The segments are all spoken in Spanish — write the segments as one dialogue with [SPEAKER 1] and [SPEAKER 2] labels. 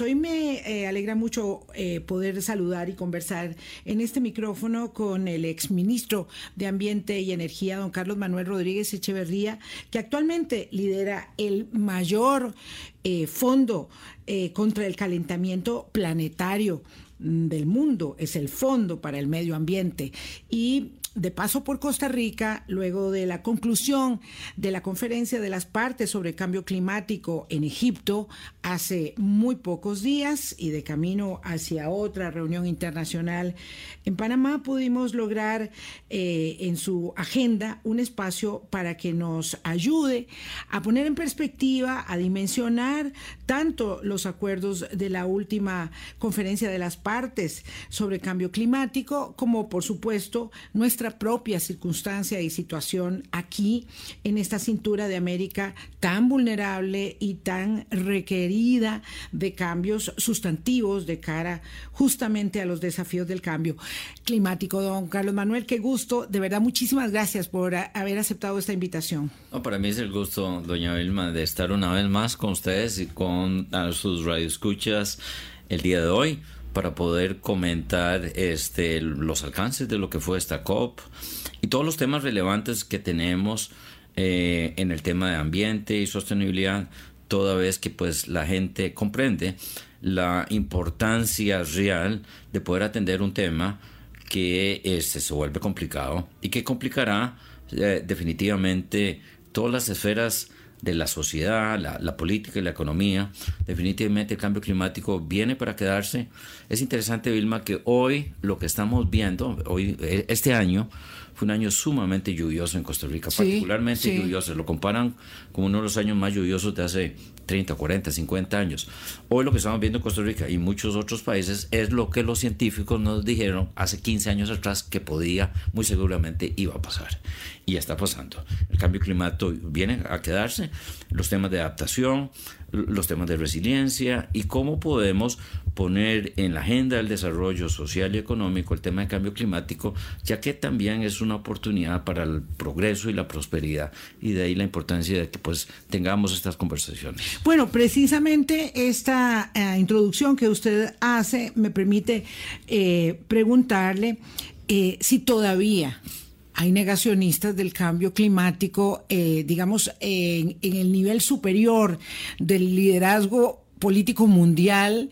[SPEAKER 1] días. Hoy me eh, alegra mucho eh, poder saludar y conversar en este micrófono con el exministro de Ambiente y Energía, don Carlos Manuel Rodríguez Echeverría, que actualmente lidera el mayor eh, fondo contra el calentamiento planetario mm, del mundo, es el Fondo para el Medio Ambiente. Y de paso por Costa Rica, luego de la conclusión de la conferencia de las partes sobre cambio climático en Egipto hace muy pocos días y de camino hacia otra reunión internacional en Panamá, pudimos lograr eh, en su agenda un espacio para que nos ayude a poner en perspectiva, a dimensionar tanto los acuerdos de la última conferencia de las partes sobre cambio climático, como por supuesto nuestra propia circunstancia y situación aquí en esta cintura de América tan vulnerable y tan requerida de cambios sustantivos de cara justamente a los desafíos del cambio climático. Don Carlos Manuel, qué gusto. De verdad, muchísimas gracias por haber aceptado esta invitación.
[SPEAKER 2] para mí es el gusto, doña Vilma, de estar una vez más con ustedes y con sus radioescuchas el día de hoy para poder comentar este, los alcances de lo que fue esta COP y todos los temas relevantes que tenemos eh, en el tema de ambiente y sostenibilidad, toda vez que pues la gente comprende la importancia real de poder atender un tema que este, se vuelve complicado y que complicará eh, definitivamente todas las esferas de la sociedad, la, política y la economía. Definitivamente el cambio climático viene para quedarse. Es interesante, Vilma, que hoy lo que estamos viendo, hoy, e, este año, fue un año sumamente lluvioso en Costa Rica, particularmente lluvioso. Lo comparan con uno de los años más lluviosos de hace 30, 40, 50 años. Hoy lo que estamos viendo en Costa Rica y muchos otros países es lo que los científicos nos dijeron hace 15 años atrás que podía, muy seguramente iba a pasar. Y ya está pasando. El cambio climático viene a quedarse. Los temas de adaptación, los temas de resiliencia y cómo podemos poner en la agenda del desarrollo social y económico el tema de cambio climático, ya que también es una oportunidad para el progreso y la prosperidad. Y de ahí la importancia de que pues tengamos estas conversaciones.
[SPEAKER 1] Bueno, precisamente esta eh, introducción que usted hace me permite eh, preguntarle eh, si todavía hay negacionistas del cambio climático, digamos, en, el nivel superior del liderazgo político mundial,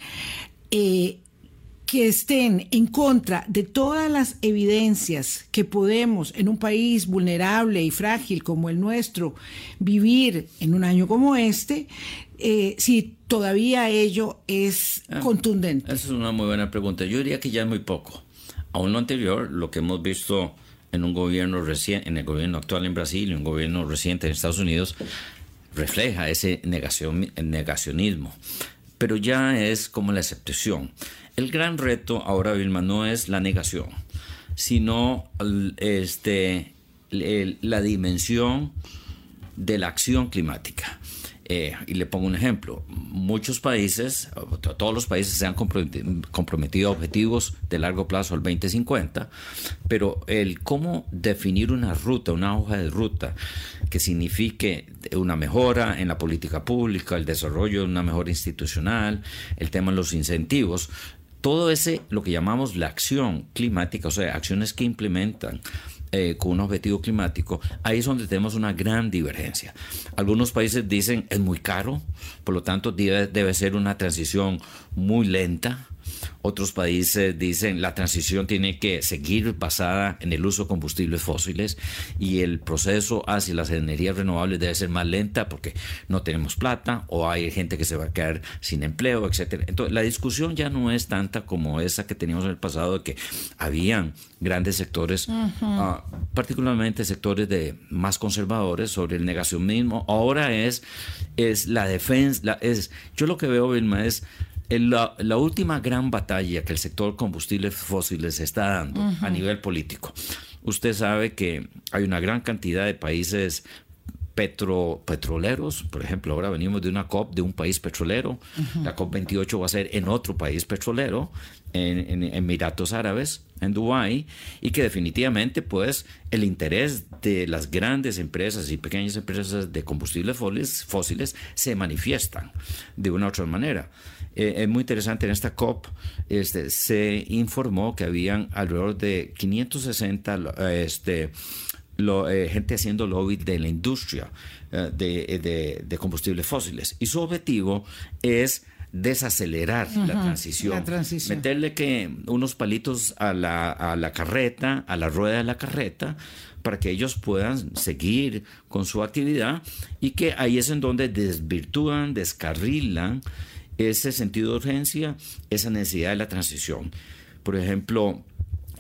[SPEAKER 1] que estén en contra de todas las evidencias que podemos en un país vulnerable y frágil como el nuestro vivir en un año como este, eh, si todavía ello es ah, contundente.
[SPEAKER 2] Esa es una muy buena pregunta. Yo diría que ya es muy poco. Aún lo anterior, lo que hemos visto en un gobierno reciente, en el gobierno actual en Brasil y un gobierno reciente en Estados Unidos, refleja ese negacionismo. Pero ya es como la excepción. El gran reto ahora, Vilma, no es la negación, sino este, la dimensión de la acción climática. Eh, y le pongo un ejemplo. Muchos países, todos los países se han comprometido a objetivos de largo plazo al 2050, pero el cómo definir una ruta, una hoja de ruta que signifique una mejora en la política pública, el desarrollo de una mejora institucional, el tema de los incentivos, todo ese, lo que llamamos la acción climática, o sea, acciones que implementan eh, con un objetivo climático, ahí es donde tenemos una gran divergencia. Algunos países dicen es muy caro, por lo tanto debe ser una transición muy lenta otros países dicen la transición tiene que seguir basada en el uso de combustibles fósiles y el proceso hacia las energías renovables debe ser más lenta porque no tenemos plata o hay gente que se va a quedar sin empleo, etcétera. Entonces, la discusión ya no es tanta como esa que teníamos en el pasado de que habían grandes sectores, ah, particularmente sectores de más conservadores sobre el negacionismo. Ahora es es la defensa, es yo lo que veo Vilma es la, la, última gran batalla que el sector combustibles fósiles está dando a nivel político. Usted sabe que hay una gran cantidad de países petro, petroleros, por ejemplo, ahora venimos de una COP de un país petrolero, la COP 28 va a ser en otro país petrolero, en, Emiratos Árabes, en Dubái, y que definitivamente pues el interés de las grandes empresas y pequeñas empresas de combustibles fósiles, fósiles se manifiestan de una u otra manera. Eh, es muy interesante, en esta COP este, se informó que habían alrededor de 560 este, lo, eh, gente haciendo lobby de la industria eh, de, de, combustibles fósiles. Y su objetivo es desacelerar la, transición, meterle que unos palitos a la, a la carreta, a la rueda de la carreta, para que ellos puedan seguir con su actividad y que ahí es en donde desvirtúan, descarrilan ese sentido de urgencia, esa necesidad de la transición. Por ejemplo,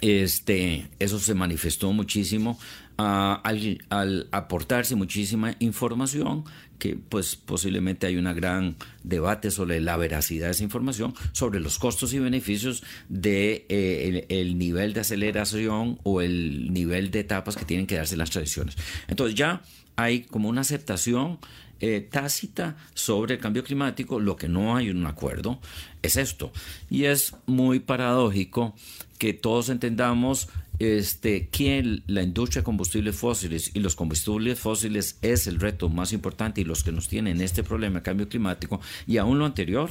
[SPEAKER 2] este, eso se manifestó muchísimo al, aportarse muchísima información, que pues posiblemente hay un gran debate sobre la veracidad de esa información, sobre los costos y beneficios de eh, el, nivel de aceleración o el nivel de etapas que tienen que darse las tradiciones. Entonces ya hay como una aceptación eh, tácita sobre el cambio climático, lo que no hay un acuerdo es esto. Y es muy paradójico que todos entendamos este, que la industria de combustibles fósiles y los combustibles fósiles es el reto más importante y los que nos tienen este problema de cambio climático y aún lo anterior,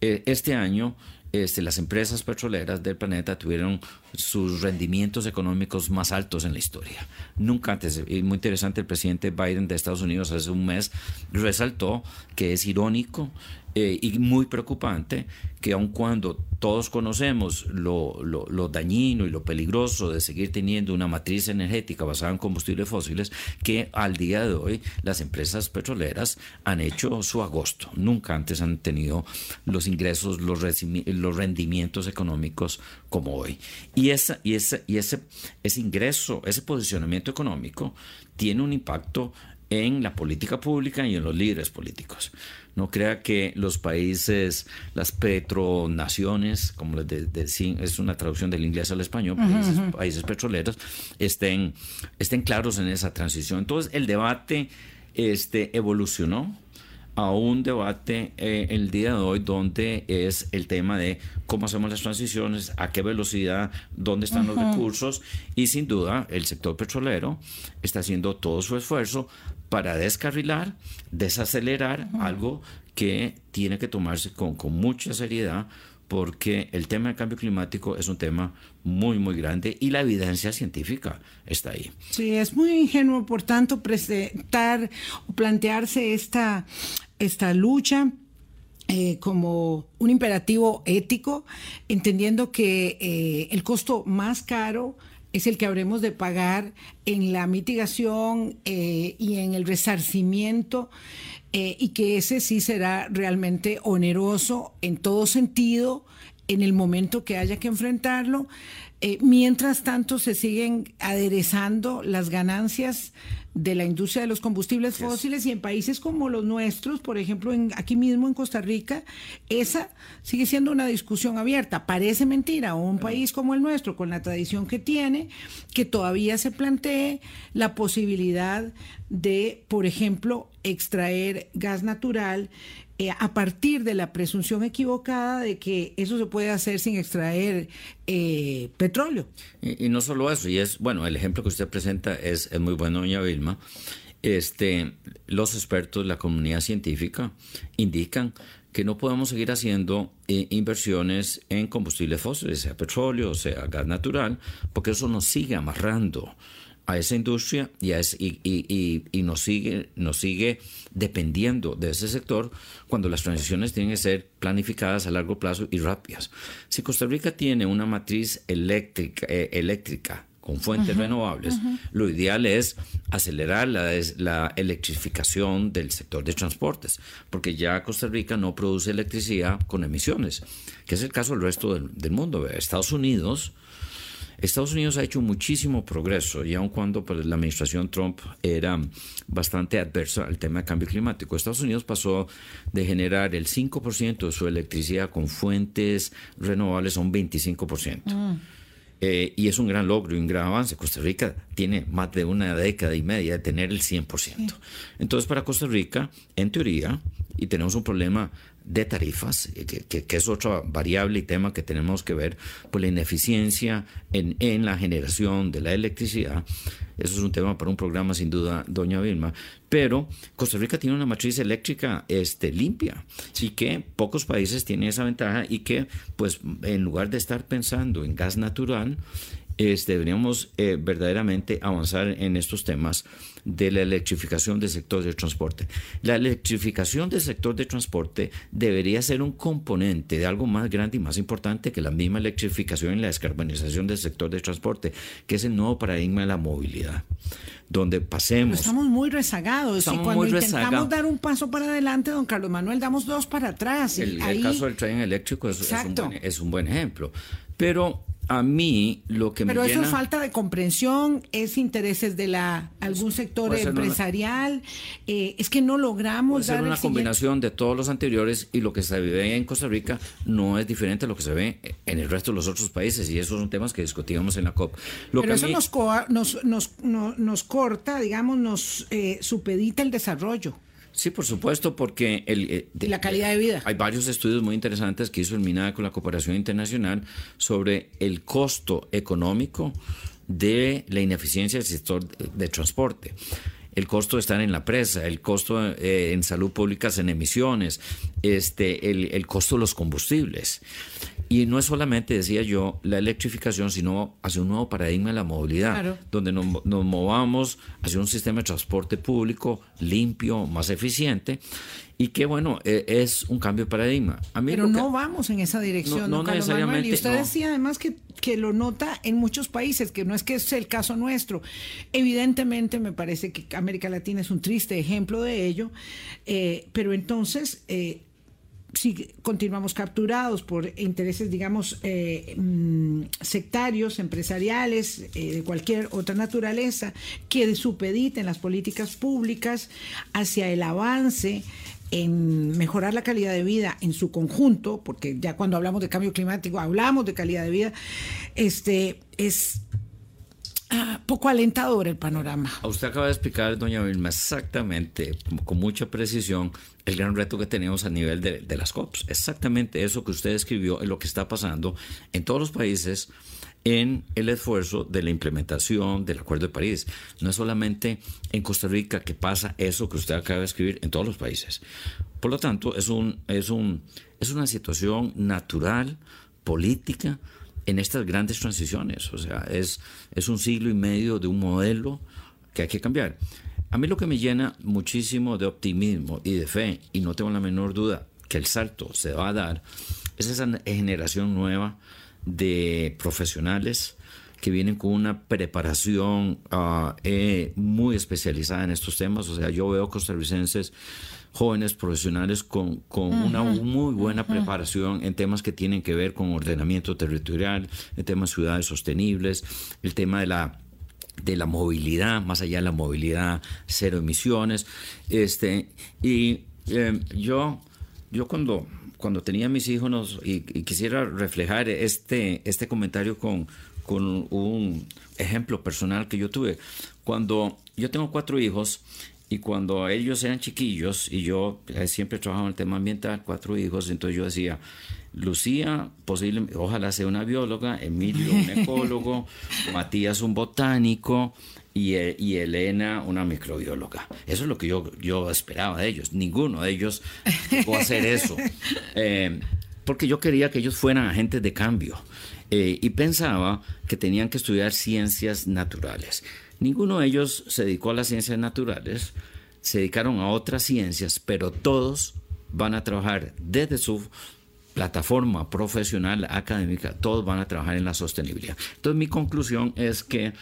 [SPEAKER 2] eh, este año este, las empresas petroleras del planeta tuvieron sus rendimientos económicos más altos en la historia. Nunca antes, y muy interesante, el presidente Biden de Estados Unidos hace un mes resaltó que es irónico eh, y muy preocupante que aun cuando todos conocemos lo, lo, dañino y lo peligroso de seguir teniendo una matriz energética basada en combustibles fósiles, que al día de hoy las empresas petroleras han hecho su agosto. Nunca antes han tenido los ingresos, los, los rendimientos económicos como hoy. Y, esa, y, ese, y ese, ese ingreso, ese posicionamiento económico tiene un impacto en la política pública y en los líderes políticos. No crea que los países, las petronaciones, como les es una traducción del inglés al español, países, petroleros, estén, estén claros en esa transición. Entonces, el debate este, evolucionó a un debate eh, el día de hoy donde es el tema de cómo hacemos las transiciones, a qué velocidad, dónde están los recursos y sin duda el sector petrolero está haciendo todo su esfuerzo para descarrilar, desacelerar algo que tiene que tomarse con, con mucha seriedad porque el tema del cambio climático es un tema muy, muy grande y la evidencia científica está ahí.
[SPEAKER 1] Sí, es muy ingenuo, por tanto, presentar o plantearse esta, esta lucha eh, como un imperativo ético, entendiendo que eh, el costo más caro es el que habremos de pagar en la mitigación eh, y en el resarcimiento y que ese sí será realmente oneroso en todo sentido en el momento que haya que enfrentarlo. Mientras tanto se siguen aderezando las ganancias de la industria de los combustibles fósiles y en países como los nuestros, por ejemplo, en, aquí mismo en Costa Rica, esa sigue siendo una discusión abierta. Parece mentira, un país como el nuestro, con la tradición que tiene, que todavía se plantee la posibilidad de, por ejemplo, extraer gas natural eh, a partir de la presunción equivocada de que eso se puede hacer sin extraer eh, petróleo.
[SPEAKER 2] Y, no solo eso, y es, bueno, el ejemplo que usted presenta es, es muy bueno, doña Vilma. Este, los expertos, la comunidad científica, indican que no podemos seguir haciendo eh, inversiones en combustibles fósiles, sea petróleo, sea gas natural, porque eso nos sigue amarrando a esa industria y, y, y, nos, sigue, nos sigue dependiendo de ese sector cuando las transiciones tienen que ser planificadas a largo plazo y rápidas. Si Costa Rica tiene una matriz eléctrica, eh, eléctrica con fuentes renovables, lo ideal es acelerar la, la, electrificación del sector de transportes, porque ya Costa Rica no produce electricidad con emisiones, que es el caso del resto del, del mundo. Estados Unidos Estados Unidos ha hecho muchísimo progreso y aun cuando pues, la administración Trump era bastante adversa al tema de cambio climático, Estados Unidos pasó de generar el 5% de su electricidad con fuentes renovables a un 25%. Mm. Eh, y es un gran logro y un gran avance. Costa Rica tiene más de una década y media de tener el 100%. Entonces, para Costa Rica, en teoría, y tenemos un problema de tarifas, que, que, es otra variable y tema que tenemos que ver, por la ineficiencia en, en la generación de la electricidad. Eso es un tema para un programa sin duda, doña Vilma. Pero Costa Rica tiene una matriz eléctrica este, limpia y que pocos países tienen esa ventaja y que, pues, en lugar de estar pensando en gas natural, este, deberíamos eh, verdaderamente avanzar en estos temas de la electrificación del sector de transporte. La electrificación del sector de transporte debería ser un componente de algo más grande y más importante que la misma electrificación y la descarbonización del sector de transporte, que es el nuevo paradigma de la movilidad donde pasemos.
[SPEAKER 1] estamos muy rezagados y cuando intentamos dar un paso para adelante, don Carlos Manuel, damos dos para atrás.
[SPEAKER 2] el, caso del tren eléctrico es, es, un buen, ejemplo. Pero a mí lo que
[SPEAKER 1] Pero
[SPEAKER 2] me
[SPEAKER 1] eso es falta de comprensión, es intereses de la algún sector empresarial, eh, es que no logramos
[SPEAKER 2] puede ser una combinación de todos los anteriores y lo que se ve en Costa Rica no es diferente a lo que se ve en el resto de los otros países y esos son temas que discutíamos en la COP.
[SPEAKER 1] Pero eso nos, nos, nos, nos, corta, digamos, nos eh, supedita el desarrollo.
[SPEAKER 2] Sí, por supuesto, porque el,
[SPEAKER 1] eh, la calidad de vida.
[SPEAKER 2] Hay varios estudios muy interesantes que hizo el MINAD con la cooperación internacional sobre el costo económico de la ineficiencia del sector de transporte el costo de estar en la presa, el costo eh, en salud pública en emisiones, este, el, el, costo de los combustibles. Y no es solamente, decía yo, la electrificación, sino hacia un nuevo paradigma de la movilidad, donde nos, movamos hacia un sistema de transporte público limpio, más eficiente, y que bueno, e, es un cambio de paradigma.
[SPEAKER 1] Pero no vamos en esa dirección, no, necesariamente. Y usted decía además que, que lo nota en muchos países, que no es que es el caso nuestro. Evidentemente me parece que América Latina es un triste ejemplo de ello, eh, pero entonces... Eh, si continuamos capturados por intereses, digamos, eh, mm, sectarios, empresariales, eh, de cualquier otra naturaleza, que supediten las políticas públicas hacia el avance en mejorar la calidad de vida en su conjunto, porque ya cuando hablamos de cambio climático hablamos de calidad de vida, este es Ah, poco alentador el panorama.
[SPEAKER 2] Usted acaba de explicar, doña Vilma, exactamente, con mucha precisión, el gran reto que tenemos a nivel de, las COPs. Exactamente eso que usted escribió es lo que está pasando en todos los países en el esfuerzo de la implementación del Acuerdo de París. No es solamente en Costa Rica que pasa eso que usted acaba de escribir, en todos los países. Por lo tanto, es, un, es, un, es una situación natural, política, en estas grandes transiciones. O sea, es, es un siglo y medio de un modelo que hay que cambiar. A mí lo que me llena muchísimo de optimismo y de fe, y no tengo la menor duda que el salto se va a dar, es esa generación nueva de profesionales que vienen con una preparación ah, eh, muy especializada en estos temas. O sea, yo veo costarricenses jóvenes profesionales con, una muy buena preparación en temas que tienen que ver con ordenamiento territorial, en temas de ciudades sostenibles, el tema de la de la movilidad, más allá de la movilidad, cero emisiones. Este, y em, yo, yo cuando, cuando tenía mis hijos y, quisiera reflejar este, este comentario con, con un ejemplo personal que yo tuve. Cuando yo tengo cuatro hijos y cuando ellos eran chiquillos, y yo eh, siempre trabajaba en el tema ambiental, cuatro hijos, entonces yo decía, Lucía, posible, ojalá sea una bióloga, Emilio un ecólogo, Matías un botánico y, eh, y, Elena una microbióloga. Eso es lo que yo, yo esperaba de ellos. Ninguno de ellos llegó a hacer eso. Eh, porque yo quería que ellos fueran agentes de cambio y pensaba que tenían que estudiar ciencias naturales. Ninguno de ellos se dedicó a las ciencias naturales, se dedicaron a otras ciencias, pero todos van a trabajar desde su plataforma profesional, académica, todos van a trabajar en la sostenibilidad. Entonces mi conclusión es que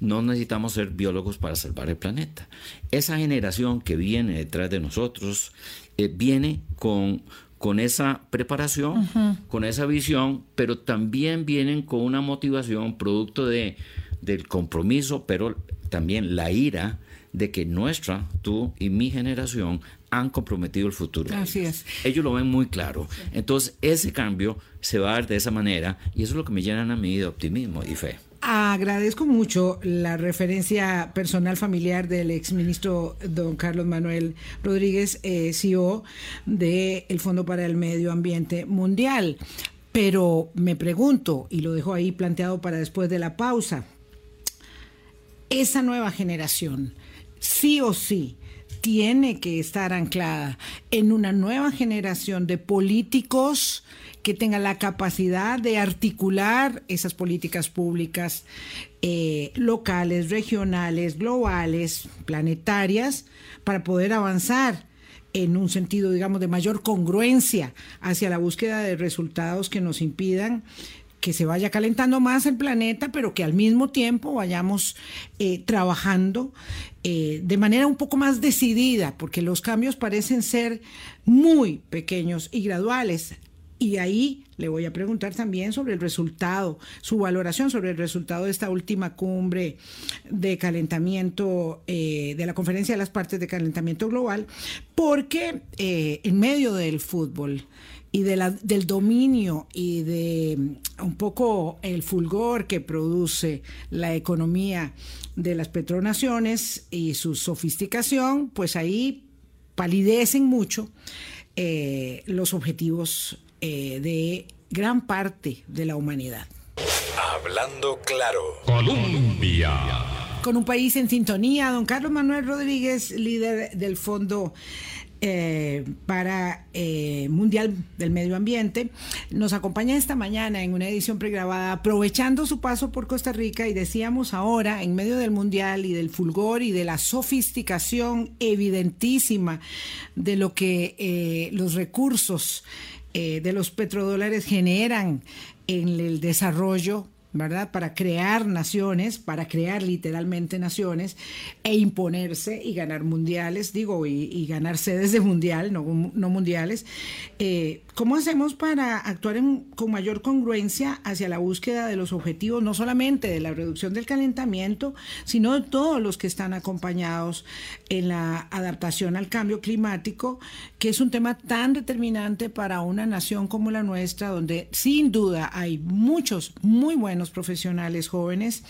[SPEAKER 2] no necesitamos ser biólogos para salvar el planeta. Esa generación que viene detrás de nosotros eh, viene con, con esa preparación, con esa visión, pero también vienen con una motivación producto de del compromiso, pero también la ira de que nuestra, tú y mi generación han comprometido el futuro.
[SPEAKER 1] Así es.
[SPEAKER 2] Ellos lo ven muy claro. Entonces, ese cambio se va a dar de esa manera y eso es lo que me llena a mí de optimismo y fe.
[SPEAKER 1] Agradezco mucho la referencia personal familiar del exministro don Carlos Manuel Rodríguez, eh, CEO del Fondo para el Medio Ambiente Mundial. Pero me pregunto, y lo dejo ahí planteado para después de la pausa, esa nueva generación, sí o sí, tiene que estar anclada en una nueva generación de políticos que tengan la capacidad de articular esas políticas públicas eh, locales, regionales, globales, planetarias, para poder avanzar en un sentido, digamos, de mayor congruencia hacia la búsqueda de resultados que nos impidan que se vaya calentando más el planeta, pero que al mismo tiempo vayamos eh, trabajando eh, de manera un poco más decidida, porque los cambios parecen ser muy pequeños y graduales. Y ahí le voy a preguntar también sobre el resultado, su valoración sobre el resultado de esta última cumbre de calentamiento, eh, de la conferencia de las partes de calentamiento global, porque en medio del fútbol, y de la, del dominio y de mm, un poco el fulgor que produce la economía de las petronaciones y su sofisticación, pues ahí palidecen mucho eh, los objetivos eh, de gran parte de la humanidad.
[SPEAKER 3] Hablando claro. Colombia.
[SPEAKER 1] Con un país en sintonía, don Carlos Manuel Rodríguez, líder del Fondo eh, para eh, Mundial del Medio Ambiente, nos acompaña esta mañana en una edición pregrabada, aprovechando su paso por Costa Rica y decíamos ahora, en medio del Mundial y del fulgor y de la sofisticación evidentísima de lo que eh, los recursos de los petrodólares generan en el desarrollo ¿verdad? Para crear naciones, para crear literalmente naciones e imponerse y ganar mundiales, digo, y, ganar sedes de mundial, no, mundiales. Eh, ¿Cómo hacemos para actuar con mayor congruencia hacia la búsqueda de los objetivos, no solamente de la reducción del calentamiento, sino de todos los que están acompañados en la adaptación al cambio climático, que es un tema tan determinante para una nación como la nuestra, donde sin duda hay muchos muy buenos profesionales jóvenes,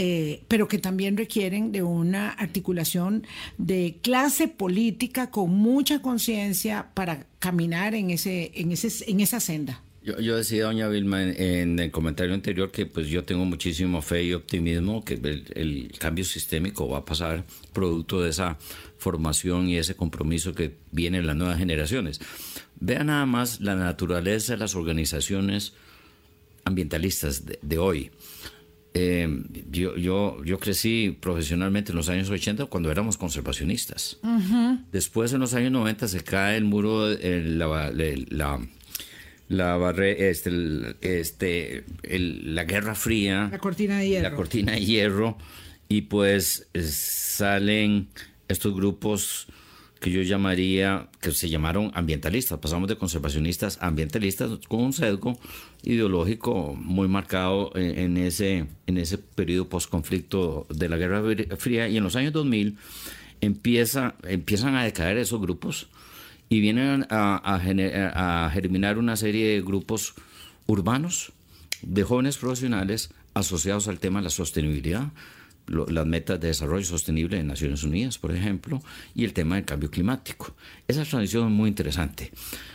[SPEAKER 1] eh, pero que también requieren de una articulación de clase política con mucha conciencia para caminar en, ese, en, ese, en esa senda.
[SPEAKER 2] Yo, decía, doña Vilma, en, el comentario anterior que pues yo tengo muchísimo fe y optimismo que el, el, cambio sistémico va a pasar producto de esa formación y ese compromiso que viene en las nuevas generaciones. Vean nada más la naturaleza de las organizaciones ambientalistas de, hoy. Eh, yo, yo, yo crecí profesionalmente en los años 80 cuando éramos conservacionistas. Después, en los años 90, se cae el muro, la, la, la, este, este, la Guerra Fría.
[SPEAKER 1] La cortina de hierro.
[SPEAKER 2] La cortina de hierro. Y pues salen estos grupos que yo llamaría, que se llamaron ambientalistas. Pasamos de conservacionistas a ambientalistas con un sesgo ideológico muy marcado en, ese, en ese periodo postconflicto de la Guerra Fría. Y en los años 2000 empieza, empiezan a decaer esos grupos y vienen a, a germinar una serie de grupos urbanos de jóvenes profesionales asociados al tema de la sostenibilidad las metas de desarrollo sostenible de Naciones Unidas, por ejemplo, y el tema del cambio climático. Esa transición es muy interesante.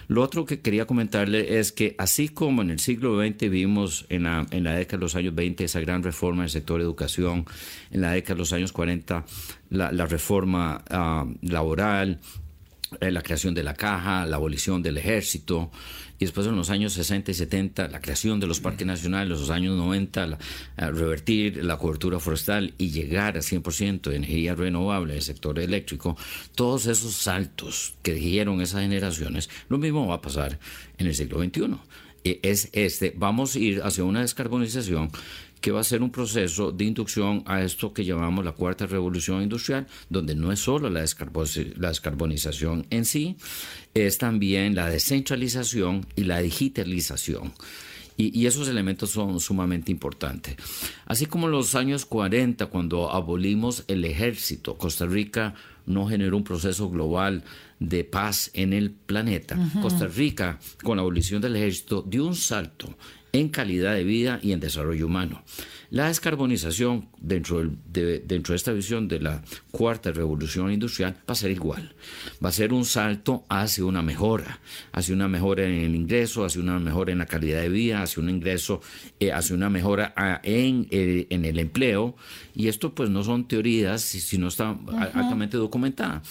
[SPEAKER 2] Lo otro que quería comentarle es que así como en el siglo XX vimos en la, en la década de los años 20 esa gran reforma en el sector educación, en la década de los años 40 la, reforma ah, laboral, eh, la creación de la caja, la abolición del ejército, después en los años 60 y 70 la creación de los parques nacionales, los años 90 revertir la cobertura forestal y llegar a 100% de energía renovable en el sector eléctrico, todos esos saltos que dijeron esas generaciones, lo mismo va a pasar en el siglo XXI. E, es este, vamos a ir hacia una descarbonización que va a ser un proceso de inducción a esto que llamamos la cuarta revolución industrial, donde no es solo la, descarbonización en sí, es también la descentralización y la digitalización. Y, esos elementos son sumamente importantes. Así como en los años 40, cuando abolimos el ejército, Costa Rica no generó un proceso global de paz en el planeta, Costa Rica, con la abolición del ejército, dio un salto en calidad de vida y en desarrollo humano. La descarbonización dentro de, dentro de esta visión de la cuarta revolución industrial va a ser igual. Va a ser un salto hacia una mejora, hacia una mejora en el ingreso, hacia una mejora en la calidad de vida, hacia un ingreso, eh, hacia una mejora ah, en, eh, en, el empleo. Y esto pues no son teorías, sino está altamente documentada.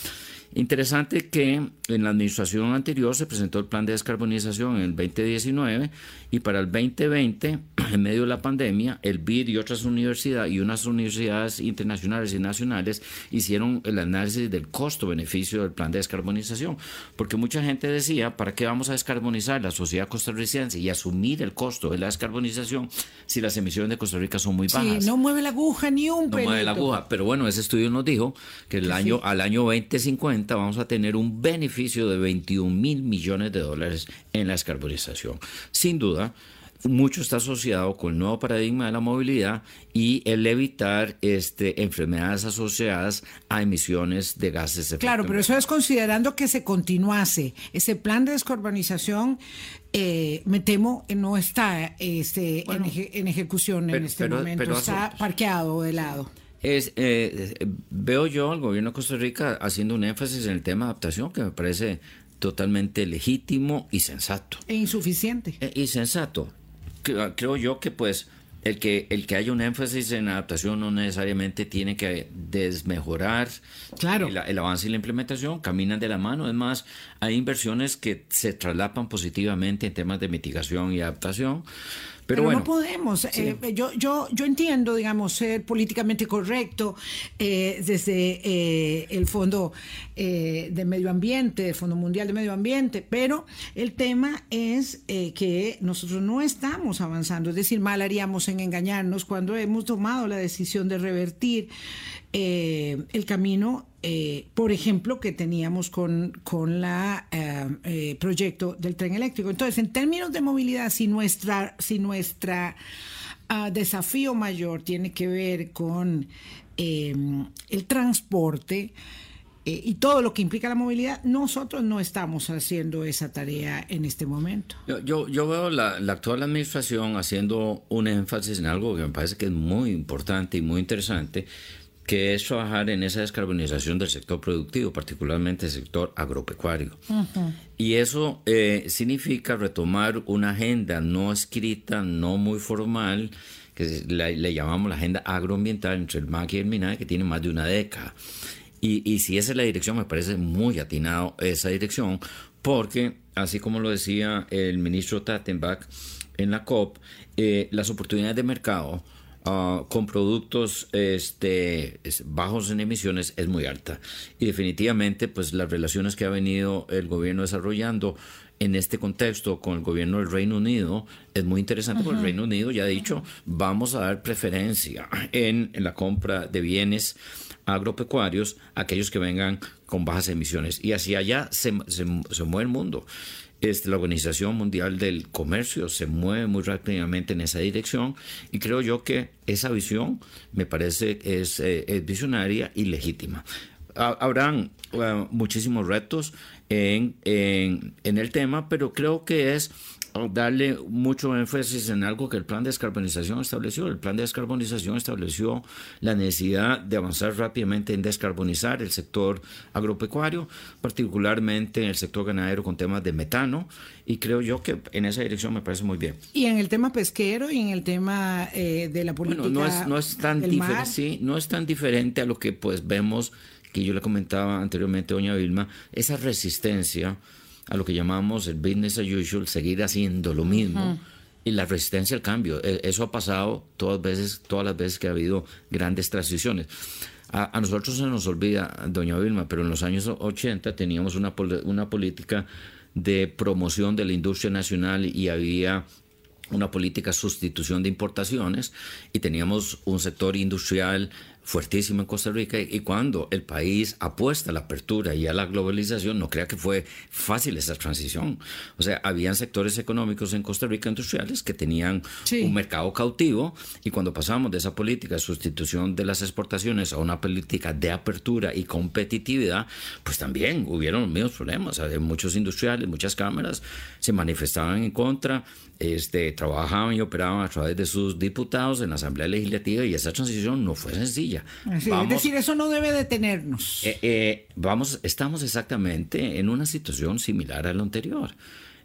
[SPEAKER 2] Interesante que en la administración anterior se presentó el plan de descarbonización en el 2019 y para el 2020, en medio de la pandemia, el BID y otras universidades y unas universidades internacionales y nacionales hicieron el análisis del costo-beneficio del plan de descarbonización, porque mucha gente decía, ¿para qué vamos a descarbonizar la sociedad costarricense y asumir el costo de la descarbonización si las emisiones de Costa Rica son muy bajas?
[SPEAKER 1] Sí, no mueve la aguja ni un
[SPEAKER 2] No mueve la aguja, pero bueno, ese estudio nos dijo que el año, al año 2050 vamos a tener un beneficio de 21 mil millones de dólares en la descarbonización. Sin duda, mucho está asociado con el nuevo paradigma de la movilidad y el evitar este, enfermedades asociadas a emisiones de gases de
[SPEAKER 1] Claro, pero eso es considerando que se continuase ese plan de descarbonización. Eh, me temo no está este, en, ejecución en este momento, está parqueado de lado
[SPEAKER 2] es, eh, veo yo al gobierno de Costa Rica haciendo un énfasis en el tema de adaptación que me parece totalmente legítimo y sensato.
[SPEAKER 1] E insuficiente.
[SPEAKER 2] E, y sensato. Creo yo que pues el que, el que haya un énfasis en adaptación no necesariamente tiene que desmejorar
[SPEAKER 1] claro.
[SPEAKER 2] el, el, avance y la implementación, caminan de la mano. Es más, hay inversiones que se traslapan positivamente en temas de mitigación y adaptación. Pero,
[SPEAKER 1] no podemos. Eh, yo, yo, yo entiendo, digamos, ser políticamente correcto eh, desde eh, el Fondo de Medio Ambiente, el Fondo Mundial de Medio Ambiente, pero el tema es que nosotros no estamos avanzando. Es decir, mal haríamos en engañarnos cuando hemos tomado la decisión de revertir el camino eh, por ejemplo, que teníamos con, con la eh, eh, proyecto del tren eléctrico. Entonces, en términos de movilidad, si nuestra, si nuestra ah, desafío mayor tiene que ver con el transporte, y todo lo que implica la movilidad, nosotros no estamos haciendo esa tarea en este momento.
[SPEAKER 2] Yo, yo, veo la, actual administración haciendo un énfasis en algo que me parece que es muy importante y muy interesante, que es trabajar en esa descarbonización del sector productivo, particularmente el sector agropecuario. Y eso eh, significa retomar una agenda no escrita, no muy formal, que le, llamamos la agenda agroambiental entre el MAC y el MINAE, que tiene más de una década. Y, y si esa es la dirección, me parece muy atinado esa dirección, porque, así como lo decía el ministro Tattenbach en la COP, eh, las oportunidades de mercado Ah, con productos este, bajos en emisiones es muy alta. Y definitivamente, pues las relaciones que ha venido el gobierno desarrollando en este contexto con el gobierno del Reino Unido es muy interesante porque el Reino Unido ya ha dicho vamos a dar preferencia en, la compra de bienes agropecuarios a aquellos que vengan con bajas emisiones y hacia allá se, se, se mueve el mundo. Este, la Organización Mundial del Comercio se mueve muy rápidamente en esa dirección y creo yo que esa visión me parece es, eh, es visionaria y legítima. Habrán uh, muchísimos retos en, en el tema, pero creo que es darle mucho énfasis en algo que el plan de descarbonización estableció. El plan de descarbonización estableció la necesidad de avanzar rápidamente en descarbonizar el sector agropecuario, particularmente en el sector ganadero con temas de metano, y creo yo que en esa dirección me parece muy bien.
[SPEAKER 1] Y en el tema pesquero y en el tema eh, de la política
[SPEAKER 2] bueno, no es, no es tan diferente, sí, no es tan diferente a lo que pues vemos que yo le comentaba anteriormente, doña Vilma, esa resistencia a lo que llamamos el business as usual, seguir haciendo lo mismo. Y la resistencia al cambio, e, eso ha pasado todas, veces, todas las veces que ha habido grandes transiciones. A, nosotros se nos olvida, doña Vilma, pero en los años 80 teníamos una, una política de promoción de la industria nacional y había una política de sustitución de importaciones y teníamos un sector industrial fuertísima en Costa Rica y cuando el país apuesta a la apertura y a la globalización, no crea que fue fácil esa transición. O sea, habían sectores económicos en Costa Rica industriales que tenían un mercado cautivo y cuando pasamos de esa política de sustitución de las exportaciones a una política de apertura y competitividad, pues también hubieron los mismos problemas. Muchos industriales, muchas cámaras se manifestaban en contra, este, trabajaban y operaban a través de sus diputados en la Asamblea Legislativa y esa transición no fue sencilla.
[SPEAKER 1] es decir, eso no debe detenernos.
[SPEAKER 2] Eh, eh, vamos, estamos exactamente en una situación similar a la anterior.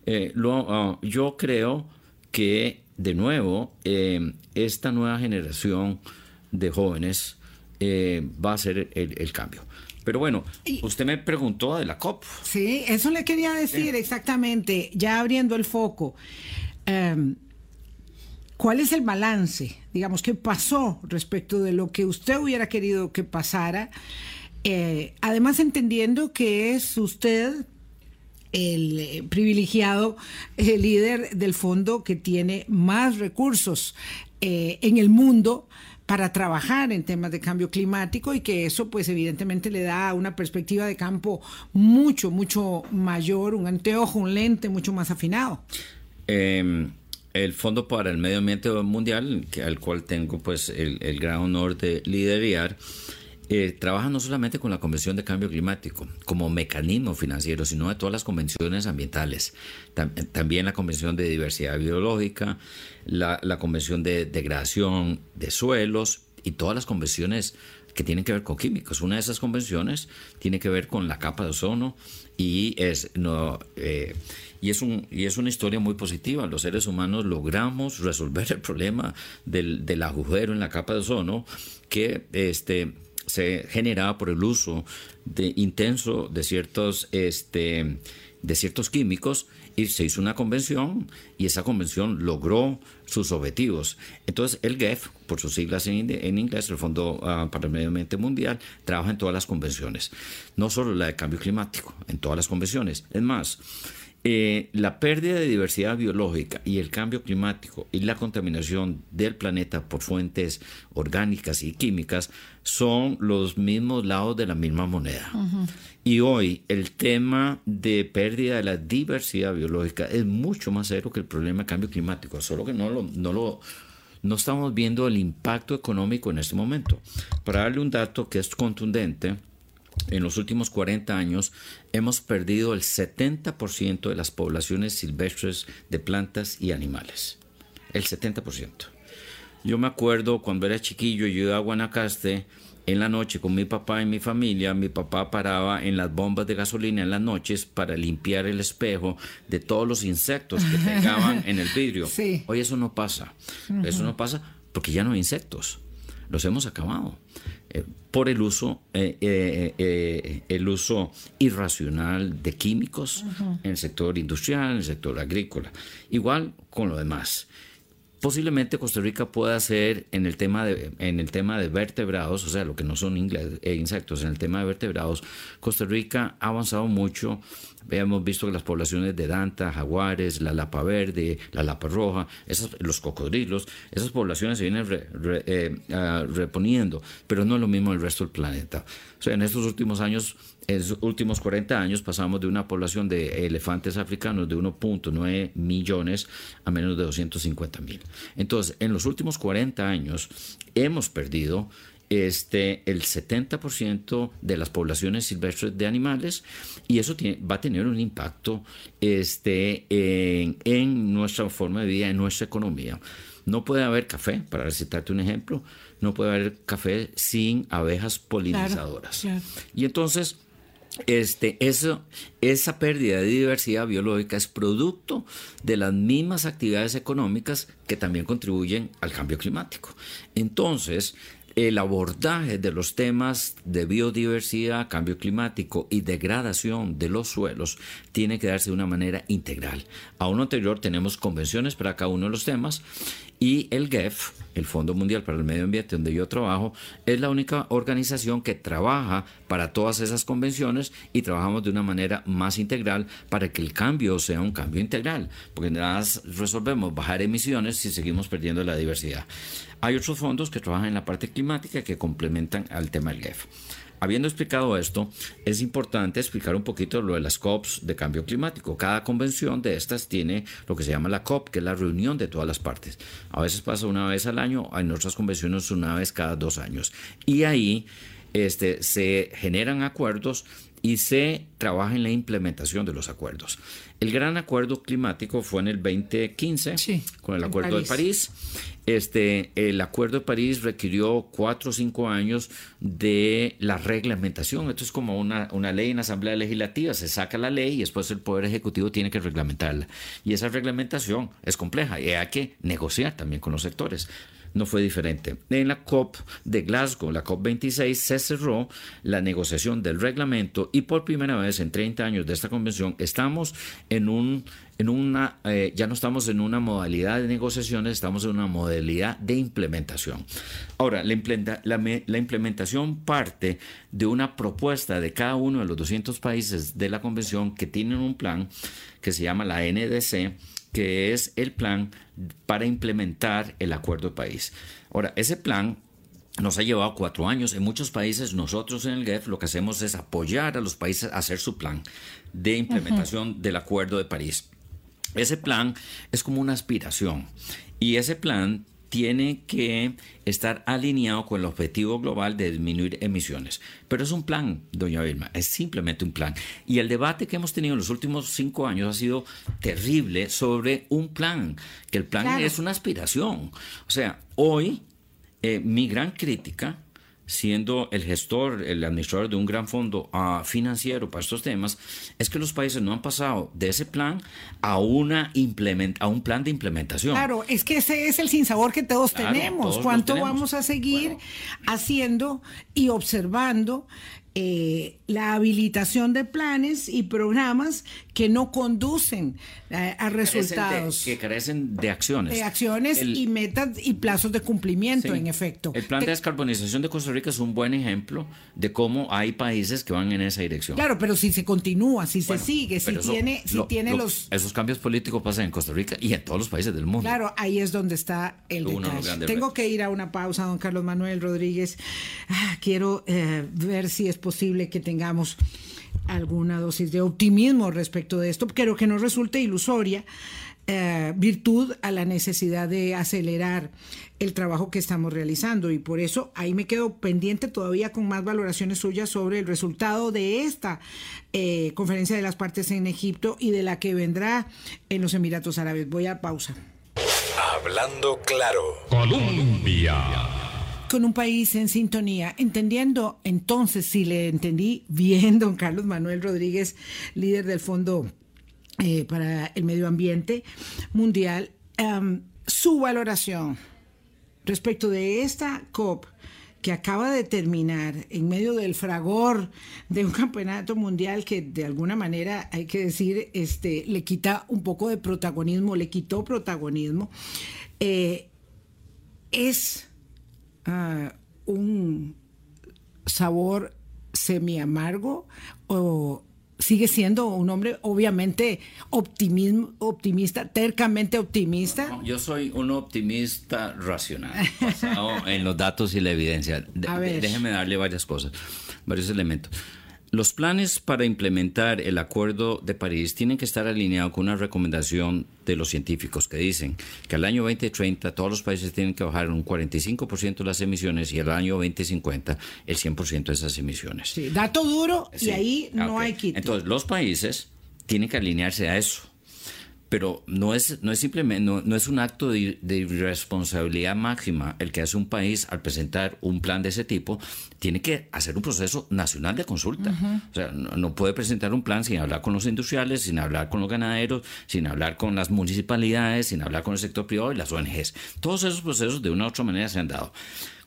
[SPEAKER 2] Eh, lo, ah, yo creo que, de nuevo, esta nueva generación de jóvenes va a ser el, cambio. Pero bueno, usted me preguntó de la COP.
[SPEAKER 1] Sí, eso le quería decir exactamente, ya abriendo el foco. Em, ¿Cuál es el balance? Digamos, ¿qué pasó respecto de lo que usted hubiera querido que pasara? Eh, además, entendiendo que es usted el eh, privilegiado eh, líder del fondo que tiene más recursos en el mundo para trabajar en temas de cambio climático y que eso pues evidentemente le da una perspectiva de campo mucho, mucho mayor, un anteojo, un lente mucho más afinado.
[SPEAKER 2] Em, el Fondo para el Medio Ambiente Mundial, que, al cual tengo pues el, gran honor de liderar, eh, trabaja no solamente con la Convención de Cambio Climático como mecanismo financiero, sino de todas las convenciones ambientales, también la Convención de Diversidad Biológica, la, la, Convención de Degradación de Suelos y todas las convenciones que tienen que ver con químicos. Una de esas convenciones tiene que ver con la capa de ozono y es no eh, y es, un, y es una historia muy positiva. Los seres humanos logramos resolver el problema del, del agujero en la capa de ozono que este, se generaba por el uso de, intenso de ciertos, este, de ciertos químicos y se hizo una convención y esa convención logró sus objetivos. Entonces el GEF, por sus siglas en, en inglés, el Fondo ah, para el Medio Ambiente Mundial, trabaja en todas las convenciones, no solo la de cambio climático, en todas las convenciones. Es más, eh, la pérdida de diversidad biológica y el cambio climático y la contaminación del planeta por fuentes orgánicas y químicas son los mismos lados de la misma moneda. Y hoy el tema de pérdida de la diversidad biológica es mucho más serio que el problema de cambio climático, solo que no lo, no lo no estamos viendo el impacto económico en este momento. Para darle un dato que es contundente, en los últimos 40 años hemos perdido el 70% de las poblaciones silvestres de plantas y animales. El 70%. Yo me acuerdo cuando era chiquillo, yo iba a Guanacaste en la noche con mi papá y mi familia. Mi papá paraba en las bombas de gasolina en las noches para limpiar el espejo de todos los insectos que pegaban en el vidrio. Hoy eso no pasa. Eso no pasa porque ya no hay insectos. Los hemos acabado. Eh, por el uso, eh, eh, el uso irracional de químicos en el sector industrial, en el sector agrícola. Igual con lo demás. Posiblemente Costa Rica pueda ser en el tema de, en el tema de vertebrados, o sea, lo que no son insectos, en el tema de vertebrados, Costa Rica ha avanzado mucho Hemos visto que las poblaciones de Danta, jaguares, la lapa verde, la lapa roja, los cocodrilos, esas poblaciones se vienen eh, ah, reponiendo, pero no es lo mismo el resto del planeta. O sea, en estos últimos años, en los últimos 40 años, pasamos de una población de elefantes africanos de 1.9 millones a menos de 250 mil. Entonces, en los últimos 40 años hemos perdido este, el 70% de las poblaciones silvestres de animales y eso va a tener un impacto este, en, nuestra forma de vida, en nuestra economía. No puede haber café, para recitarte un ejemplo, no puede haber café sin abejas polinizadoras. Y entonces, este, eso, esa pérdida de diversidad biológica es producto de las mismas actividades económicas que también contribuyen al cambio climático. Entonces, el abordaje de los temas de biodiversidad, cambio climático y degradación de los suelos tiene que darse de una manera integral. A uno anterior tenemos convenciones para cada uno de los temas y el GEF, el Fondo Mundial para el Medio Ambiente, donde yo trabajo, es la única organización que trabaja para todas esas convenciones y trabajamos de una manera más integral para que el cambio sea un cambio integral, porque nada resolvemos bajar emisiones si seguimos perdiendo la diversidad. Hay otros fondos que trabajan en la parte climática que complementan al tema del GEF. Habiendo explicado esto, es importante explicar un poquito lo de las COPs de cambio climático. Cada convención de estas tiene lo que se llama la COP, que es la reunión de todas las partes. A veces pasa una vez al año, en otras convenciones una vez cada dos años. Y ahí este, se generan acuerdos y se trabaja en la implementación de los acuerdos. El gran acuerdo climático fue en el 2015 con el Acuerdo de París. Este, el Acuerdo de París requirió cuatro o cinco años de la reglamentación. Esto es como una, una ley en Asamblea Legislativa. Se saca la ley y después el Poder Ejecutivo tiene que reglamentarla. Y esa reglamentación es compleja y hay que negociar también con los sectores no fue diferente. En la COP de Glasgow, la COP 26, se cerró la negociación del reglamento y por primera vez en 30 años de esta convención estamos en un en una, eh, ya no estamos en una modalidad de negociaciones, estamos en una modalidad de implementación. Ahora, la, la, implementación parte de una propuesta de cada uno de los 200 países de la convención que tienen un plan que se llama la NDC, que es el plan para implementar el acuerdo de país. Ahora, ese plan nos ha llevado cuatro años. En muchos países, nosotros en el GEF lo que hacemos es apoyar a los países a hacer su plan de implementación del Acuerdo de París. Ese plan es como una aspiración y ese plan tiene que estar alineado con el objetivo global de disminuir emisiones. Pero es un plan, doña Vilma, es simplemente un plan. Y el debate que hemos tenido en los últimos cinco años ha sido terrible sobre un plan, que el plan es una aspiración. O sea, hoy eh, mi gran crítica siendo el gestor, el administrador de un gran fondo uh, financiero para estos temas, es que los países no han pasado de ese plan a, una implement a un plan de implementación.
[SPEAKER 1] Claro, es que ese es el sinsabor que todos tenemos. ¿Cuánto vamos a seguir haciendo y observando eh, la habilitación de planes y programas que no conducen eh, a resultados.
[SPEAKER 2] que carecen de acciones.
[SPEAKER 1] De acciones y metas y plazos de cumplimiento, en efecto.
[SPEAKER 2] El plan de descarbonización de Costa Rica es un buen ejemplo de cómo hay países que van en esa dirección.
[SPEAKER 1] Claro, pero si se continúa, si se sigue, si tiene, si tiene los...
[SPEAKER 2] Esos cambios políticos pasan en Costa Rica y en todos los países del mundo.
[SPEAKER 1] Claro, ahí es donde está el detalle. Tengo que ir a una pausa, don Carlos Manuel Rodríguez. Ah, quiero eh, ver si es posible que tengamos alguna dosis de optimismo respecto de esto, creo que no resulte ilusoria. Eh, virtud a la necesidad de acelerar el trabajo que estamos realizando y por eso ahí me quedo pendiente todavía con más valoraciones suyas sobre el resultado de esta eh, conferencia de las partes en Egipto y de la que vendrá en los Emiratos Árabes. Voy a pausa.
[SPEAKER 3] Hablando claro. Colombia
[SPEAKER 1] con un país en sintonía, entendiendo entonces, si le entendí bien, don Carlos Manuel Rodríguez, líder del Fondo eh, para el Medio Ambiente Mundial, su valoración respecto de esta COP que acaba de terminar en medio del fragor de un campeonato mundial que de alguna manera hay que decir este le quita un poco de protagonismo le quitó protagonismo eh, es un sabor semi amargo o sigue siendo un hombre obviamente optimista, tercamente optimista.
[SPEAKER 2] yo soy un optimista racional, basado en los datos y la evidencia. déjeme darle varias cosas, varios elementos. Los planes para implementar el Acuerdo de París tienen que estar alineados con una recomendación de los científicos que dicen que al año 2030 todos los países tienen que bajar un 45% de las emisiones y al año 2050 el 100% de esas emisiones.
[SPEAKER 1] Sí, dato duro y ahí no hay quito.
[SPEAKER 2] Entonces, los países tienen que alinearse a eso pero no es, no es simplemente, no, es un acto de, irresponsabilidad máxima el que hace un país al presentar un plan de ese tipo, tiene que hacer un proceso nacional de consulta. O sea, no, puede presentar un plan sin hablar con los industriales, sin hablar con los ganaderos, sin hablar con las municipalidades, sin hablar con el sector privado y las ONGs. Todos esos procesos de una u otra manera se han dado.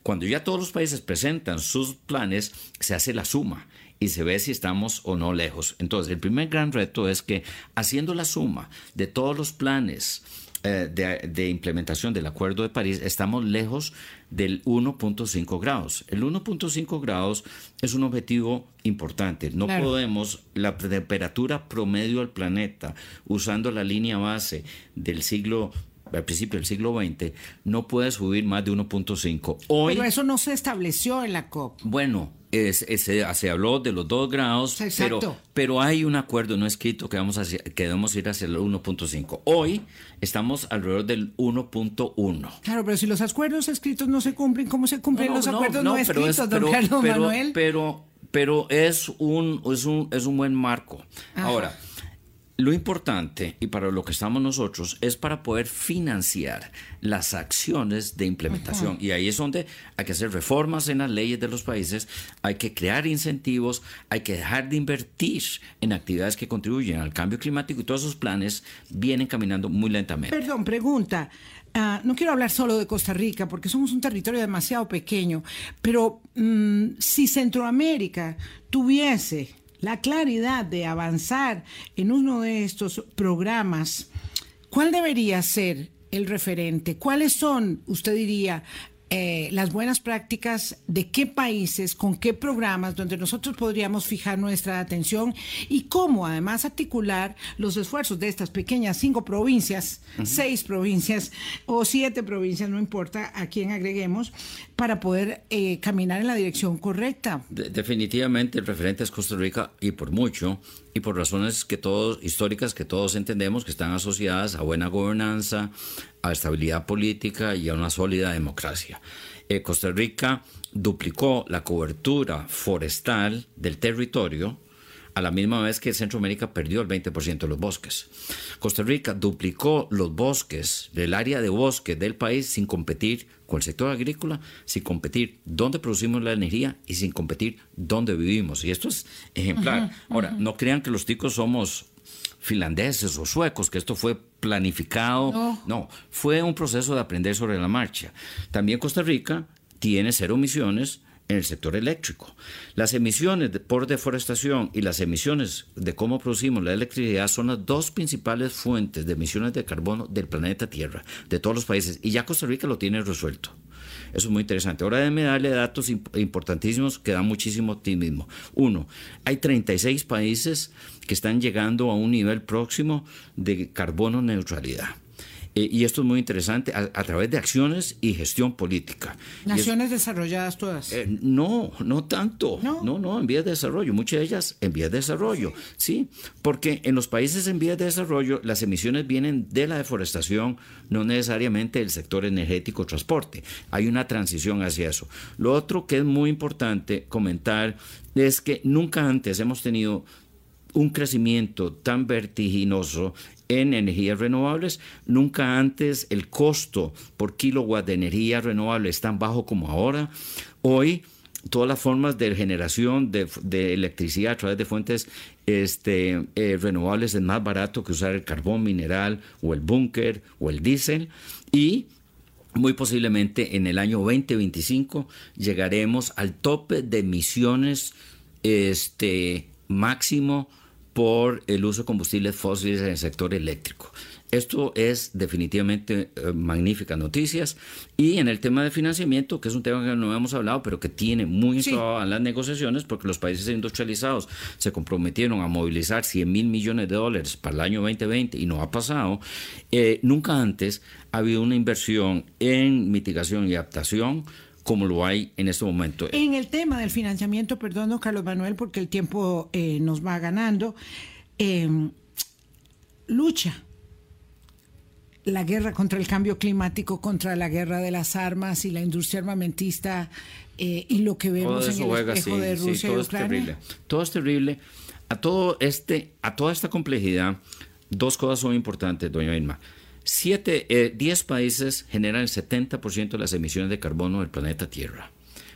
[SPEAKER 2] Cuando ya todos los países presentan sus planes, se hace la suma y se ve si estamos o no lejos. Entonces, el primer gran reto es que haciendo la suma de todos los planes eh, de, implementación del Acuerdo de París, estamos lejos del 1.5 grados. El 1.5 grados es un objetivo importante. No podemos, la temperatura promedio del planeta, usando la línea base del siglo al principio del siglo XX, no puede subir más de 1.5. Hoy,
[SPEAKER 1] pero eso no se estableció en la COP.
[SPEAKER 2] Bueno, se, habló de los dos grados, pero, pero hay un acuerdo no escrito que, vamos a, que debemos ir hacia el 1.5. Hoy estamos alrededor del 1.1.
[SPEAKER 1] Claro, pero si los acuerdos escritos no se cumplen, ¿cómo se cumplen los acuerdos no, escritos, don Carlos Manuel?
[SPEAKER 2] Pero, pero es un, es un, es un buen marco. Ahora, lo importante, y para lo que estamos nosotros, es para poder financiar las acciones de implementación. Y ahí es donde hay que hacer reformas en las leyes de los países, hay que crear incentivos, hay que dejar de invertir en actividades que contribuyen al cambio climático y todos esos planes vienen caminando muy lentamente.
[SPEAKER 1] Perdón, pregunta. Ah, no quiero hablar solo de Costa Rica porque somos un territorio demasiado pequeño, pero mm, si Centroamérica tuviese la claridad de avanzar en uno de estos programas, ¿cuál debería ser el referente? ¿Cuáles son, usted diría, eh, las buenas prácticas de qué países, con qué programas, donde nosotros podríamos fijar nuestra atención y cómo además articular los esfuerzos de estas pequeñas cinco provincias, seis provincias o siete provincias, no importa a quién agreguemos, para poder eh, caminar en la dirección correcta.
[SPEAKER 2] definitivamente el referente es Costa Rica y por mucho y por razones que todos históricas que todos entendemos que están asociadas a buena gobernanza, a estabilidad política y a una sólida democracia. Eh, Costa Rica duplicó la cobertura forestal del territorio a la misma vez que Centroamérica perdió el 20% de los bosques. Costa Rica duplicó los bosques del área de bosque del país sin competir con el sector agrícola, sin competir dónde producimos la energía y sin competir dónde vivimos. Y esto es ejemplar. Ahora, no crean que los ticos somos finlandeses o suecos, que esto fue planificado. No. no, fue un proceso de aprender sobre la marcha. También Costa Rica tiene cero emisiones en el sector eléctrico. Las emisiones por deforestación y las emisiones de cómo producimos la electricidad son las dos principales fuentes de emisiones de carbono del planeta Tierra, de todos los países, y ya Costa Rica lo tiene resuelto. Eso es muy interesante. Ahora déjeme darle datos importantísimos que dan muchísimo optimismo. Uno, hay 36 países que están llegando a un nivel próximo de carbono neutralidad. Eh, y esto es muy interesante, a, través de acciones y gestión política.
[SPEAKER 1] ¿Naciones desarrolladas todas?
[SPEAKER 2] Eh, no, no tanto. ¿No? ¿No? en vías de desarrollo. Muchas de ellas en vías de desarrollo. Sí, porque en los países en vías de desarrollo las emisiones vienen de la deforestación, no necesariamente del sector energético transporte. Hay una transición hacia eso. Lo otro que es muy importante comentar es que nunca antes hemos tenido un crecimiento tan vertiginoso en energías renovables. Nunca antes el costo por kilowatt de energía renovable es tan bajo como ahora. Hoy todas las formas de generación de, electricidad a través de fuentes este, eh, renovables es más barato que usar el carbón mineral o el búnker o el diésel y muy posiblemente en el año 2025 llegaremos al tope de emisiones este, máximo por el uso de combustibles fósiles en el sector eléctrico. Esto es definitivamente eh, magníficas noticias. Y en el tema de financiamiento, que es un tema que no hemos hablado, pero que tiene muy sí. a las negociaciones, porque los países industrializados se comprometieron a movilizar 100 mil millones de dólares para el año 2020 y no ha pasado. Eh, nunca antes ha habido una inversión en mitigación y adaptación como lo hay en este momento.
[SPEAKER 1] En el tema del financiamiento, perdón, Carlos Manuel, porque el tiempo eh, nos va ganando, em, lucha la guerra contra el cambio climático, contra la guerra de las armas y la industria armamentista eh, y lo que vemos en el espejo de Rusia
[SPEAKER 2] todo
[SPEAKER 1] y Ucrania.
[SPEAKER 2] Es terrible. Todo es terrible. A todo este, a toda esta complejidad, dos cosas son importantes, doña Irma. Siete, eh, diez países generan el 70% de las emisiones de carbono del planeta Tierra.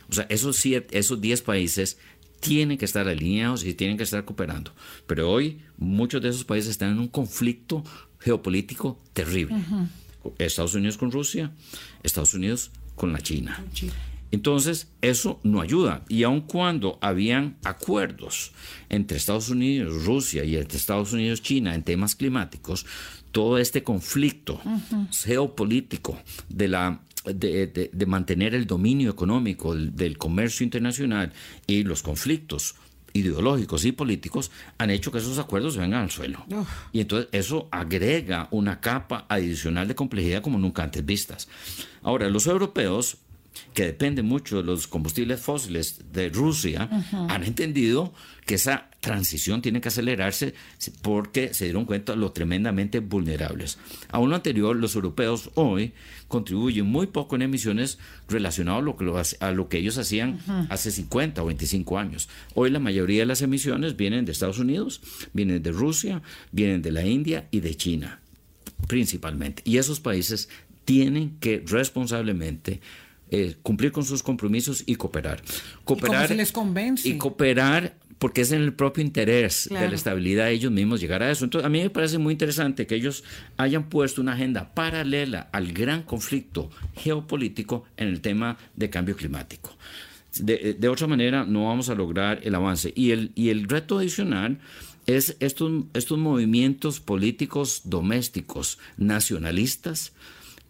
[SPEAKER 2] O sea, esos, siete, esos 10 países tienen que estar alineados y tienen que estar cooperando. Pero hoy muchos de esos países están en un conflicto geopolítico terrible. Estados Unidos con Rusia, Estados Unidos con la China. Entonces, eso no ayuda. Y aun cuando habían acuerdos entre Estados Unidos, Rusia y entre Estados Unidos, China en temas climáticos, todo este conflicto geopolítico de la de, mantener el dominio económico del, comercio internacional y los conflictos ideológicos y políticos han hecho que esos acuerdos vengan al suelo. Y entonces eso agrega una capa adicional de complejidad como nunca antes vistas. Ahora, los europeos que dependen mucho de los combustibles fósiles de Rusia, han entendido que esa transición tiene que acelerarse porque se dieron cuenta de lo tremendamente vulnerables. A lo anterior, los europeos hoy contribuyen muy poco en emisiones relacionadas a lo que, ellos hacían hace 50 o 25 años. Hoy la mayoría de las emisiones vienen de Estados Unidos, vienen de Rusia, vienen de la India y de China principalmente. Y esos países tienen que responsablemente eh, cumplir con sus compromisos y cooperar. Cooperar.
[SPEAKER 1] se les convence?
[SPEAKER 2] Y cooperar porque es en el propio interés de la estabilidad de ellos mismos llegar a eso. Entonces, a mí me parece muy interesante que ellos hayan puesto una agenda paralela al gran conflicto geopolítico en el tema de cambio climático. De, de otra manera, no vamos a lograr el avance. Y el, y el reto adicional es estos, estos movimientos políticos domésticos nacionalistas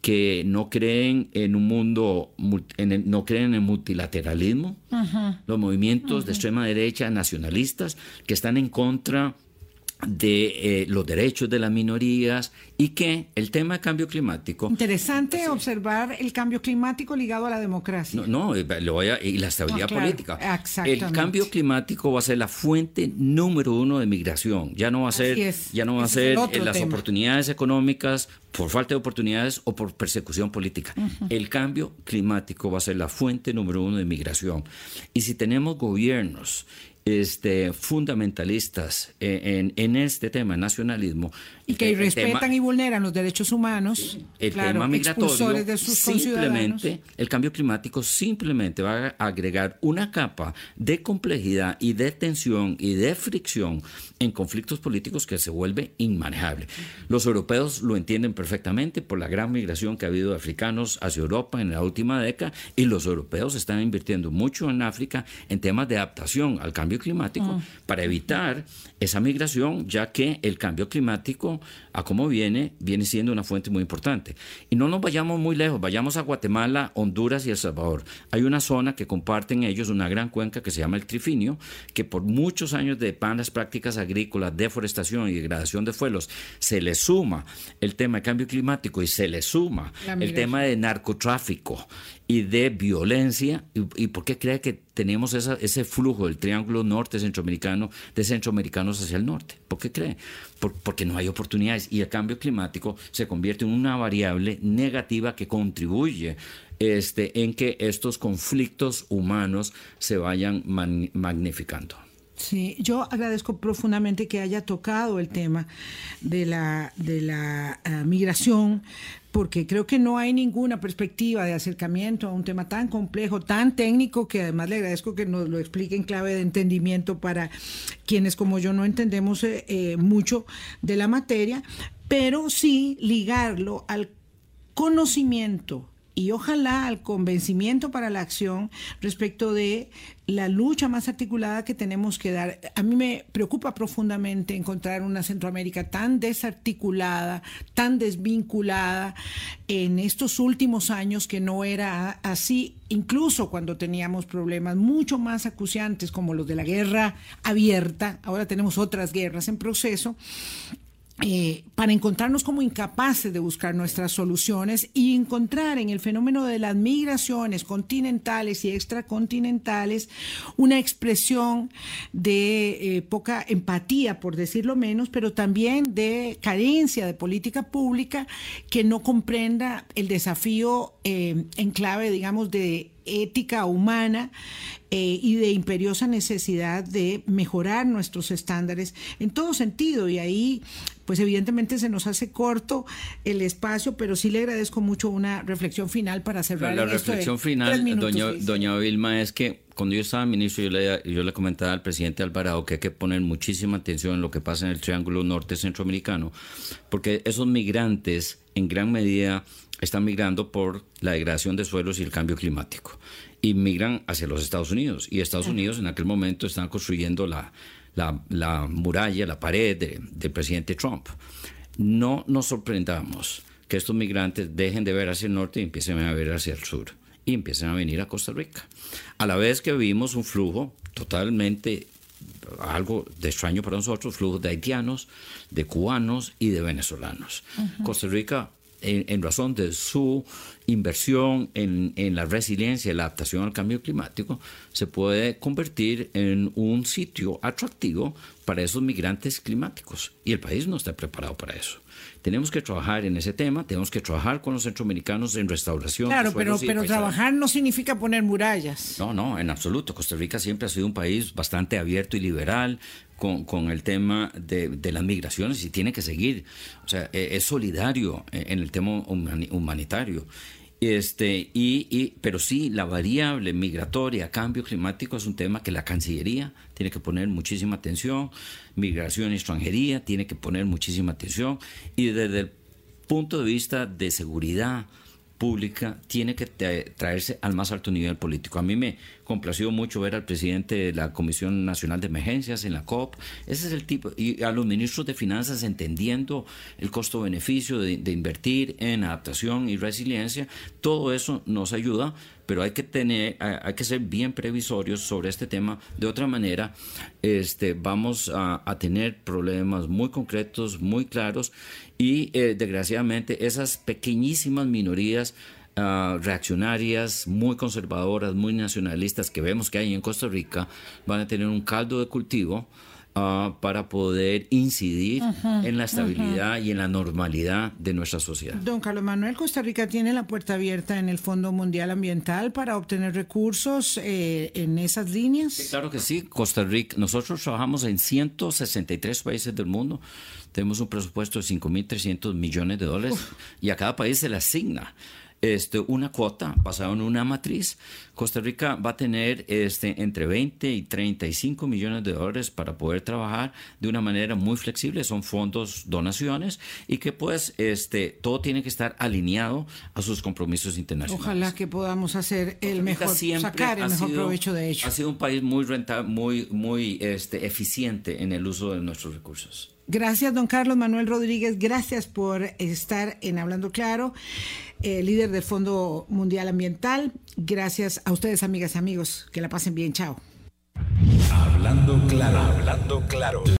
[SPEAKER 2] que no creen en un mundo, no creen en el multilateralismo, los movimientos de extrema derecha nacionalistas que están en contra de eh, los derechos de las minorías y que el tema de cambio climático...
[SPEAKER 1] Interesante observar el cambio climático ligado a la democracia.
[SPEAKER 2] No, no eh, lo voy a, y la estabilidad política. El cambio climático va a ser la fuente número uno de migración. Ya no va a ser, ya no va a ser eh, las oportunidades económicas por falta de oportunidades o por persecución política. El cambio climático va a ser la fuente número uno de migración. Y si tenemos gobiernos este, fundamentalistas en, en, este tema, nacionalismo.
[SPEAKER 1] Y que respetan y vulneran los derechos humanos.
[SPEAKER 2] El tema migratorio, de sus simplemente, el cambio climático simplemente va a agregar una capa de complejidad y de tensión y de fricción en conflictos políticos que se vuelve inmanejable. Los europeos lo entienden perfectamente por la gran migración que ha habido de africanos hacia Europa en la última década y los europeos están invirtiendo mucho en África en temas de adaptación al cambio climático mm. para evitar esa migración, ya que el cambio climático, a cómo viene, viene siendo una fuente muy importante. Y no nos vayamos muy lejos, vayamos a Guatemala, Honduras y El Salvador. Hay una zona que comparten ellos, una gran cuenca que se llama el Trifinio, que por muchos años de malas prácticas agrícolas, deforestación y degradación de suelos, se le suma el tema de cambio climático y se le suma el tema de narcotráfico y de violencia. ¿Y, por qué cree que tenemos ese flujo del triángulo norte centroamericano, de centroamericanos hacia el norte? ¿Por qué cree? porque no hay oportunidades y el cambio climático se convierte en una variable negativa que contribuye este, en que estos conflictos humanos se vayan magnificando.
[SPEAKER 1] Sí, yo agradezco profundamente que haya tocado el tema de la, de la eh, migración, porque creo que no hay ninguna perspectiva de acercamiento a un tema tan complejo, tan técnico, que además le agradezco que nos lo explique en clave de entendimiento para quienes como yo no entendemos eh, eh, mucho de la materia, pero sí ligarlo al conocimiento y ojalá al convencimiento para la acción respecto de la lucha más articulada que tenemos que dar. A mí me preocupa profundamente encontrar una Centroamérica tan desarticulada, tan desvinculada en estos últimos años que no era así, incluso cuando teníamos problemas mucho más acuciantes como los de la guerra abierta, ahora tenemos otras guerras en proceso, eh, para encontrarnos como incapaces de buscar nuestras soluciones y encontrar en el fenómeno de las migraciones continentales y extracontinentales una expresión de eh, poca empatía, por decirlo menos, pero también de carencia de política pública que no comprenda el desafío eh, en clave, digamos, de ética humana eh, y de imperiosa necesidad de mejorar nuestros estándares en todo sentido. Y ahí, pues evidentemente se nos hace corto el espacio, pero sí le agradezco mucho una reflexión final para cerrar.
[SPEAKER 2] La reflexión final, doña, doña Vilma, es que cuando yo estaba ministro, yo le, yo le comentaba al presidente Alvarado que hay que poner muchísima atención en lo que pasa en el Triángulo Norte Centroamericano, porque esos migrantes en gran medida están migrando por la degradación de suelos y el cambio climático. Y migran hacia los Estados Unidos. Y Estados Unidos en aquel momento están construyendo la, la, muralla, la pared del presidente Trump. No nos sorprendamos que estos migrantes dejen de ver hacia el norte y empiecen a ver hacia el sur. Y empiecen a venir a Costa Rica. A la vez que vimos un flujo totalmente algo de extraño para nosotros, flujos de haitianos, de cubanos y de venezolanos. Costa Rica en, razón de su inversión en, en, la resiliencia y la adaptación al cambio climático, se puede convertir en un sitio atractivo para esos migrantes climáticos. Y el país no está preparado para eso. Tenemos que trabajar en ese tema, tenemos que trabajar con los centroamericanos en restauración.
[SPEAKER 1] Claro, pero, pero trabajar no significa poner murallas.
[SPEAKER 2] No, no, en absoluto. Costa Rica siempre ha sido un país bastante abierto y liberal, con, con, el tema de, de, las migraciones y tiene que seguir. O sea, e, es solidario en el tema humanitario. Este, y, y, pero sí, la variable migratoria, cambio climático, es un tema que la Cancillería tiene que poner muchísima atención, migración y extranjería tiene que poner muchísima atención, y desde el punto de vista de seguridad, pública tiene que traerse al más alto nivel político. A mí me complació mucho ver al presidente de la Comisión Nacional de Emergencias en la COP. Ese es el tipo, y a los ministros de Finanzas entendiendo el costo-beneficio de, de invertir en adaptación y resiliencia. Todo eso nos ayuda pero hay que tener, hay que ser bien previsorios sobre este tema. De otra manera, este, vamos a, tener problemas muy concretos, muy claros, y eh, desgraciadamente esas pequeñísimas minorías ah, reaccionarias, muy conservadoras, muy nacionalistas que vemos que hay en Costa Rica, van a tener un caldo de cultivo Ah, para poder incidir en la estabilidad y en la normalidad de nuestra sociedad.
[SPEAKER 1] Don Carlos Manuel, Costa Rica tiene la puerta abierta en el Fondo Mundial Ambiental para obtener recursos eh, en esas líneas.
[SPEAKER 2] claro que sí, Costa Rica, nosotros trabajamos en 163 países del mundo. Tenemos un presupuesto de 5.300 millones de dólares y a cada país se le asigna este, una cuota basada en una matriz. Costa Rica va a tener este, entre 20 y 35 millones de dólares para poder trabajar de una manera muy flexible. Son fondos, donaciones y que pues este, todo tiene que estar alineado a sus compromisos internacionales.
[SPEAKER 1] Ojalá que podamos hacer el mejor, sacar el mejor provecho de ello.
[SPEAKER 2] Ha sido un país muy rentable, muy, muy este, eficiente en el uso de nuestros recursos.
[SPEAKER 1] Gracias, don Carlos Manuel Rodríguez. Gracias por estar en Hablando Claro, eh, líder del Fondo Mundial Ambiental. Gracias a ustedes, amigas y amigos. Que la pasen bien. Chao.
[SPEAKER 3] Hablando Claro. Hablando Claro.